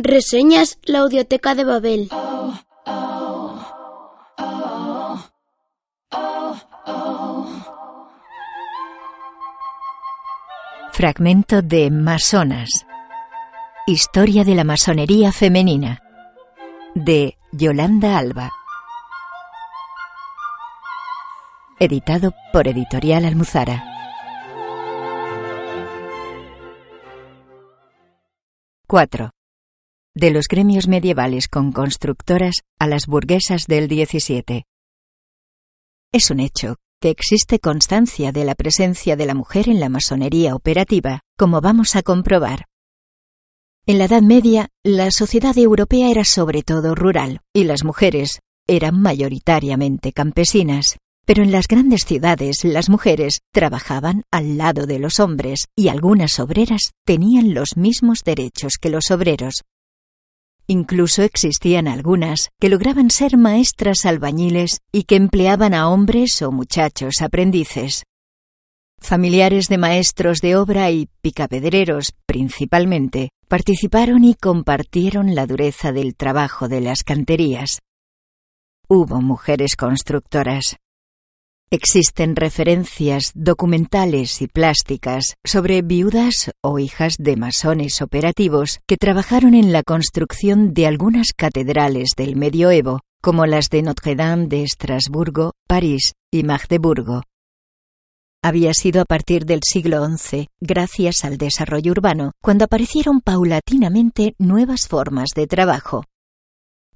Reseñas la Audioteca de Babel. Fragmento de Masonas. Historia de la masonería femenina. De Yolanda Alba. Editado por Editorial Almuzara. Cuatro. De los gremios medievales con constructoras a las burguesas del 17. Es un hecho que existe constancia de la presencia de la mujer en la masonería operativa, como vamos a comprobar. En la Edad Media, la sociedad europea era sobre todo rural y las mujeres eran mayoritariamente campesinas. Pero en las grandes ciudades las mujeres trabajaban al lado de los hombres y algunas obreras tenían los mismos derechos que los obreros. Incluso existían algunas que lograban ser maestras albañiles y que empleaban a hombres o muchachos aprendices. Familiares de maestros de obra y picapedreros, principalmente, participaron y compartieron la dureza del trabajo de las canterías. Hubo mujeres constructoras, Existen referencias documentales y plásticas sobre viudas o hijas de masones operativos que trabajaron en la construcción de algunas catedrales del medioevo, como las de Notre-Dame de Estrasburgo, París y Magdeburgo. Había sido a partir del siglo XI, gracias al desarrollo urbano, cuando aparecieron paulatinamente nuevas formas de trabajo,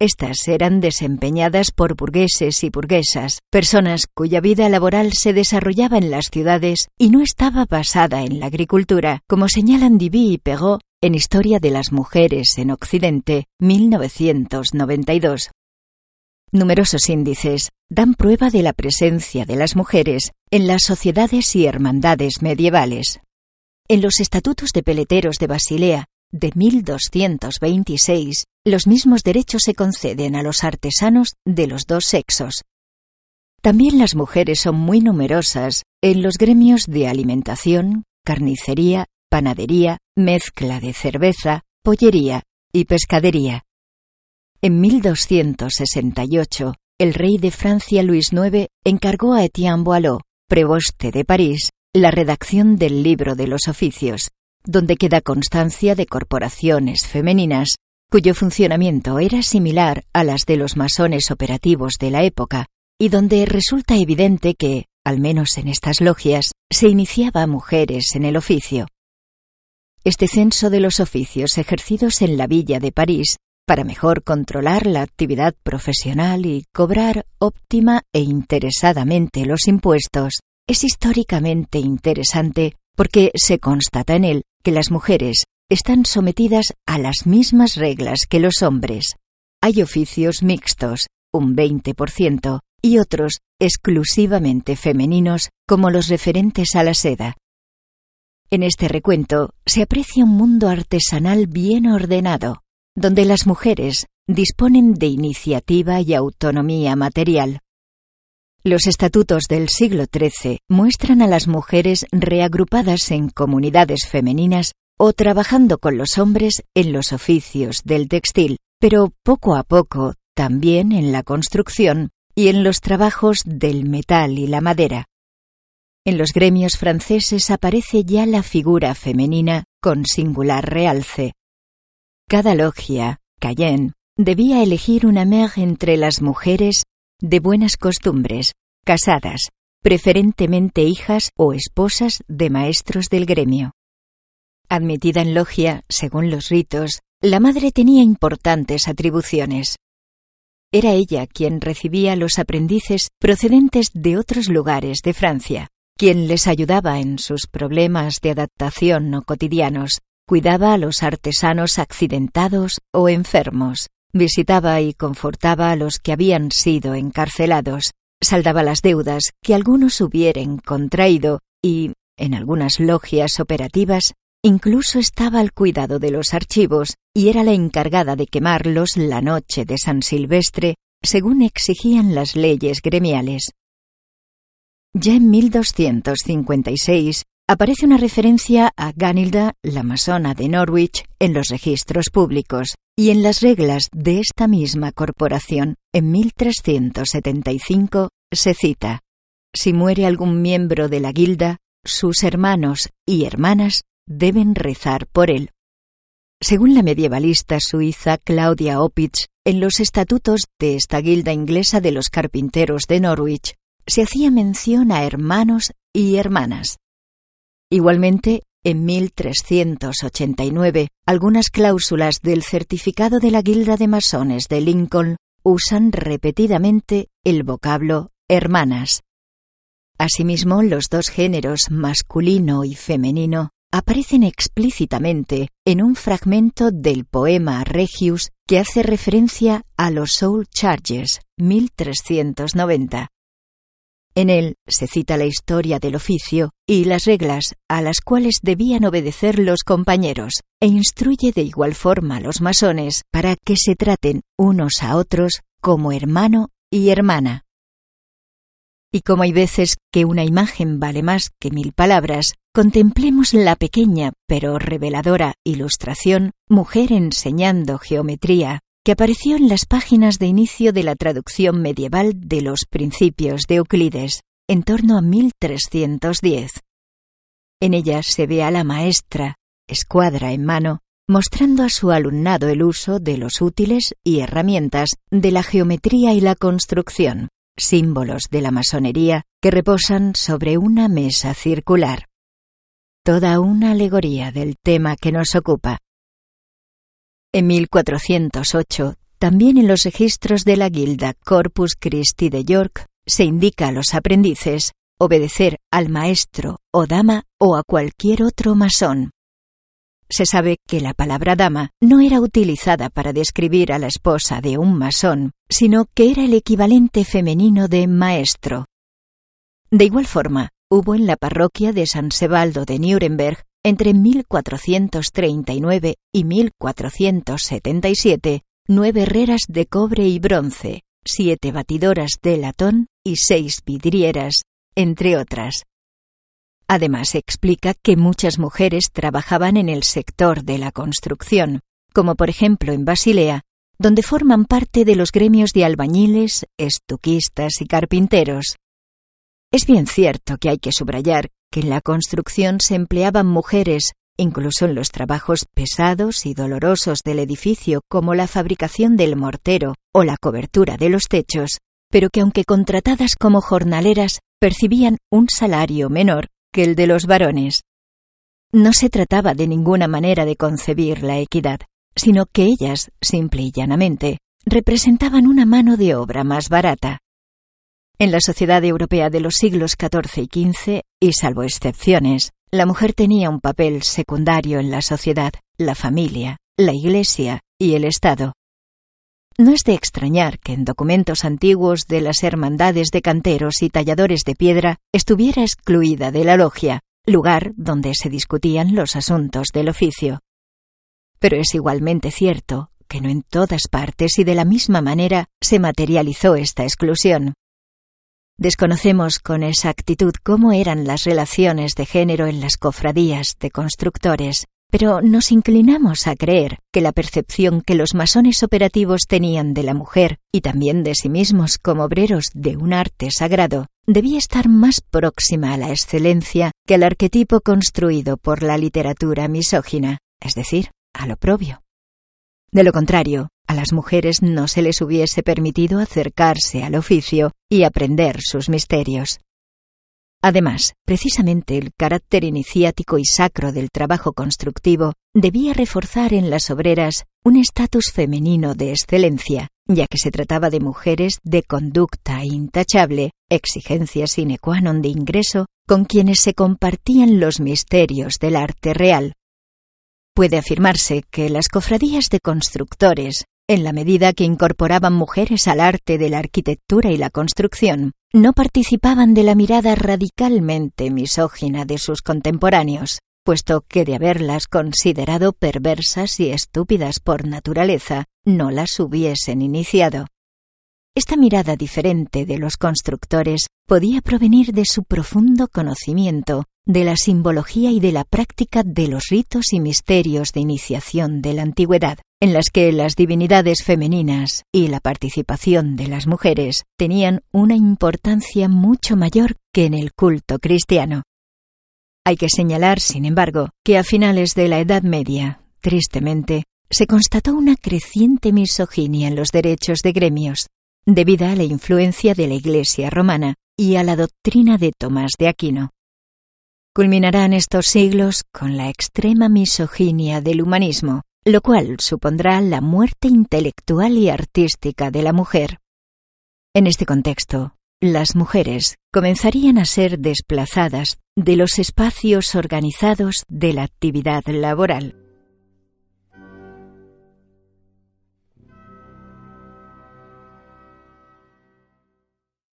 estas eran desempeñadas por burgueses y burguesas, personas cuya vida laboral se desarrollaba en las ciudades y no estaba basada en la agricultura, como señalan Diby y Perrault en Historia de las Mujeres en Occidente, 1992. Numerosos índices dan prueba de la presencia de las mujeres en las sociedades y hermandades medievales. En los estatutos de peleteros de Basilea de 1226, los mismos derechos se conceden a los artesanos de los dos sexos. También las mujeres son muy numerosas en los gremios de alimentación, carnicería, panadería, mezcla de cerveza, pollería y pescadería. En 1268, el rey de Francia Luis IX encargó a Etienne Boileau, preboste de París, la redacción del libro de los oficios, donde queda constancia de corporaciones femeninas cuyo funcionamiento era similar a las de los masones operativos de la época, y donde resulta evidente que, al menos en estas logias, se iniciaba mujeres en el oficio. Este censo de los oficios ejercidos en la villa de París para mejor controlar la actividad profesional y cobrar óptima e interesadamente los impuestos es históricamente interesante porque se constata en él que las mujeres están sometidas a las mismas reglas que los hombres. Hay oficios mixtos, un 20%, y otros exclusivamente femeninos, como los referentes a la seda. En este recuento se aprecia un mundo artesanal bien ordenado, donde las mujeres disponen de iniciativa y autonomía material. Los estatutos del siglo XIII muestran a las mujeres reagrupadas en comunidades femeninas o trabajando con los hombres en los oficios del textil, pero poco a poco también en la construcción y en los trabajos del metal y la madera. En los gremios franceses aparece ya la figura femenina con singular realce. Cada logia, Cayenne, debía elegir una mère entre las mujeres de buenas costumbres, casadas, preferentemente hijas o esposas de maestros del gremio. Admitida en logia, según los ritos, la madre tenía importantes atribuciones. Era ella quien recibía los aprendices procedentes de otros lugares de Francia, quien les ayudaba en sus problemas de adaptación no cotidianos, cuidaba a los artesanos accidentados o enfermos, visitaba y confortaba a los que habían sido encarcelados, saldaba las deudas que algunos hubieran contraído y, en algunas logias operativas, Incluso estaba al cuidado de los archivos y era la encargada de quemarlos la noche de San Silvestre, según exigían las leyes gremiales. Ya en 1256, aparece una referencia a Ganilda, la masona de Norwich, en los registros públicos y en las reglas de esta misma corporación, en 1375, se cita Si muere algún miembro de la guilda, sus hermanos y hermanas deben rezar por él. Según la medievalista suiza Claudia Opitz, en los estatutos de esta guilda inglesa de los carpinteros de Norwich se hacía mención a hermanos y hermanas. Igualmente, en 1389, algunas cláusulas del certificado de la Guilda de Masones de Lincoln usan repetidamente el vocablo hermanas. Asimismo, los dos géneros masculino y femenino aparecen explícitamente en un fragmento del poema Regius que hace referencia a los Soul Charges 1390. En él se cita la historia del oficio y las reglas a las cuales debían obedecer los compañeros, e instruye de igual forma a los masones para que se traten unos a otros como hermano y hermana. Y como hay veces que una imagen vale más que mil palabras, contemplemos la pequeña pero reveladora ilustración Mujer enseñando geometría, que apareció en las páginas de inicio de la traducción medieval de los Principios de Euclides, en torno a 1310. En ella se ve a la maestra, escuadra en mano, mostrando a su alumnado el uso de los útiles y herramientas de la geometría y la construcción símbolos de la masonería que reposan sobre una mesa circular. Toda una alegoría del tema que nos ocupa. En 1408, también en los registros de la Guilda Corpus Christi de York, se indica a los aprendices obedecer al maestro o dama o a cualquier otro masón, se sabe que la palabra dama no era utilizada para describir a la esposa de un masón, sino que era el equivalente femenino de maestro. De igual forma, hubo en la parroquia de San Sebaldo de Nuremberg entre 1439 y 1477 nueve herreras de cobre y bronce, siete batidoras de latón y seis vidrieras, entre otras. Además, explica que muchas mujeres trabajaban en el sector de la construcción, como por ejemplo en Basilea, donde forman parte de los gremios de albañiles, estuquistas y carpinteros. Es bien cierto que hay que subrayar que en la construcción se empleaban mujeres, incluso en los trabajos pesados y dolorosos del edificio como la fabricación del mortero o la cobertura de los techos, pero que aunque contratadas como jornaleras percibían un salario menor que el de los varones. No se trataba de ninguna manera de concebir la equidad, sino que ellas, simple y llanamente, representaban una mano de obra más barata. En la sociedad europea de los siglos XIV y XV, y salvo excepciones, la mujer tenía un papel secundario en la sociedad, la familia, la Iglesia y el Estado. No es de extrañar que en documentos antiguos de las hermandades de canteros y talladores de piedra estuviera excluida de la logia, lugar donde se discutían los asuntos del oficio. Pero es igualmente cierto que no en todas partes y de la misma manera se materializó esta exclusión. Desconocemos con exactitud cómo eran las relaciones de género en las cofradías de constructores, pero nos inclinamos a creer que la percepción que los masones operativos tenían de la mujer y también de sí mismos como obreros de un arte sagrado debía estar más próxima a la excelencia que al arquetipo construido por la literatura misógina, es decir, a lo propio. De lo contrario, a las mujeres no se les hubiese permitido acercarse al oficio y aprender sus misterios. Además, precisamente el carácter iniciático y sacro del trabajo constructivo debía reforzar en las obreras un estatus femenino de excelencia, ya que se trataba de mujeres de conducta intachable, exigencia sine qua non de ingreso, con quienes se compartían los misterios del arte real. Puede afirmarse que las cofradías de constructores en la medida que incorporaban mujeres al arte de la arquitectura y la construcción, no participaban de la mirada radicalmente misógina de sus contemporáneos, puesto que de haberlas considerado perversas y estúpidas por naturaleza, no las hubiesen iniciado. Esta mirada diferente de los constructores podía provenir de su profundo conocimiento de la simbología y de la práctica de los ritos y misterios de iniciación de la antigüedad, en las que las divinidades femeninas y la participación de las mujeres tenían una importancia mucho mayor que en el culto cristiano. Hay que señalar, sin embargo, que a finales de la Edad Media, tristemente, se constató una creciente misoginia en los derechos de gremios, debida a la influencia de la Iglesia romana y a la doctrina de Tomás de Aquino. Culminarán estos siglos con la extrema misoginia del humanismo, lo cual supondrá la muerte intelectual y artística de la mujer. En este contexto, las mujeres comenzarían a ser desplazadas de los espacios organizados de la actividad laboral.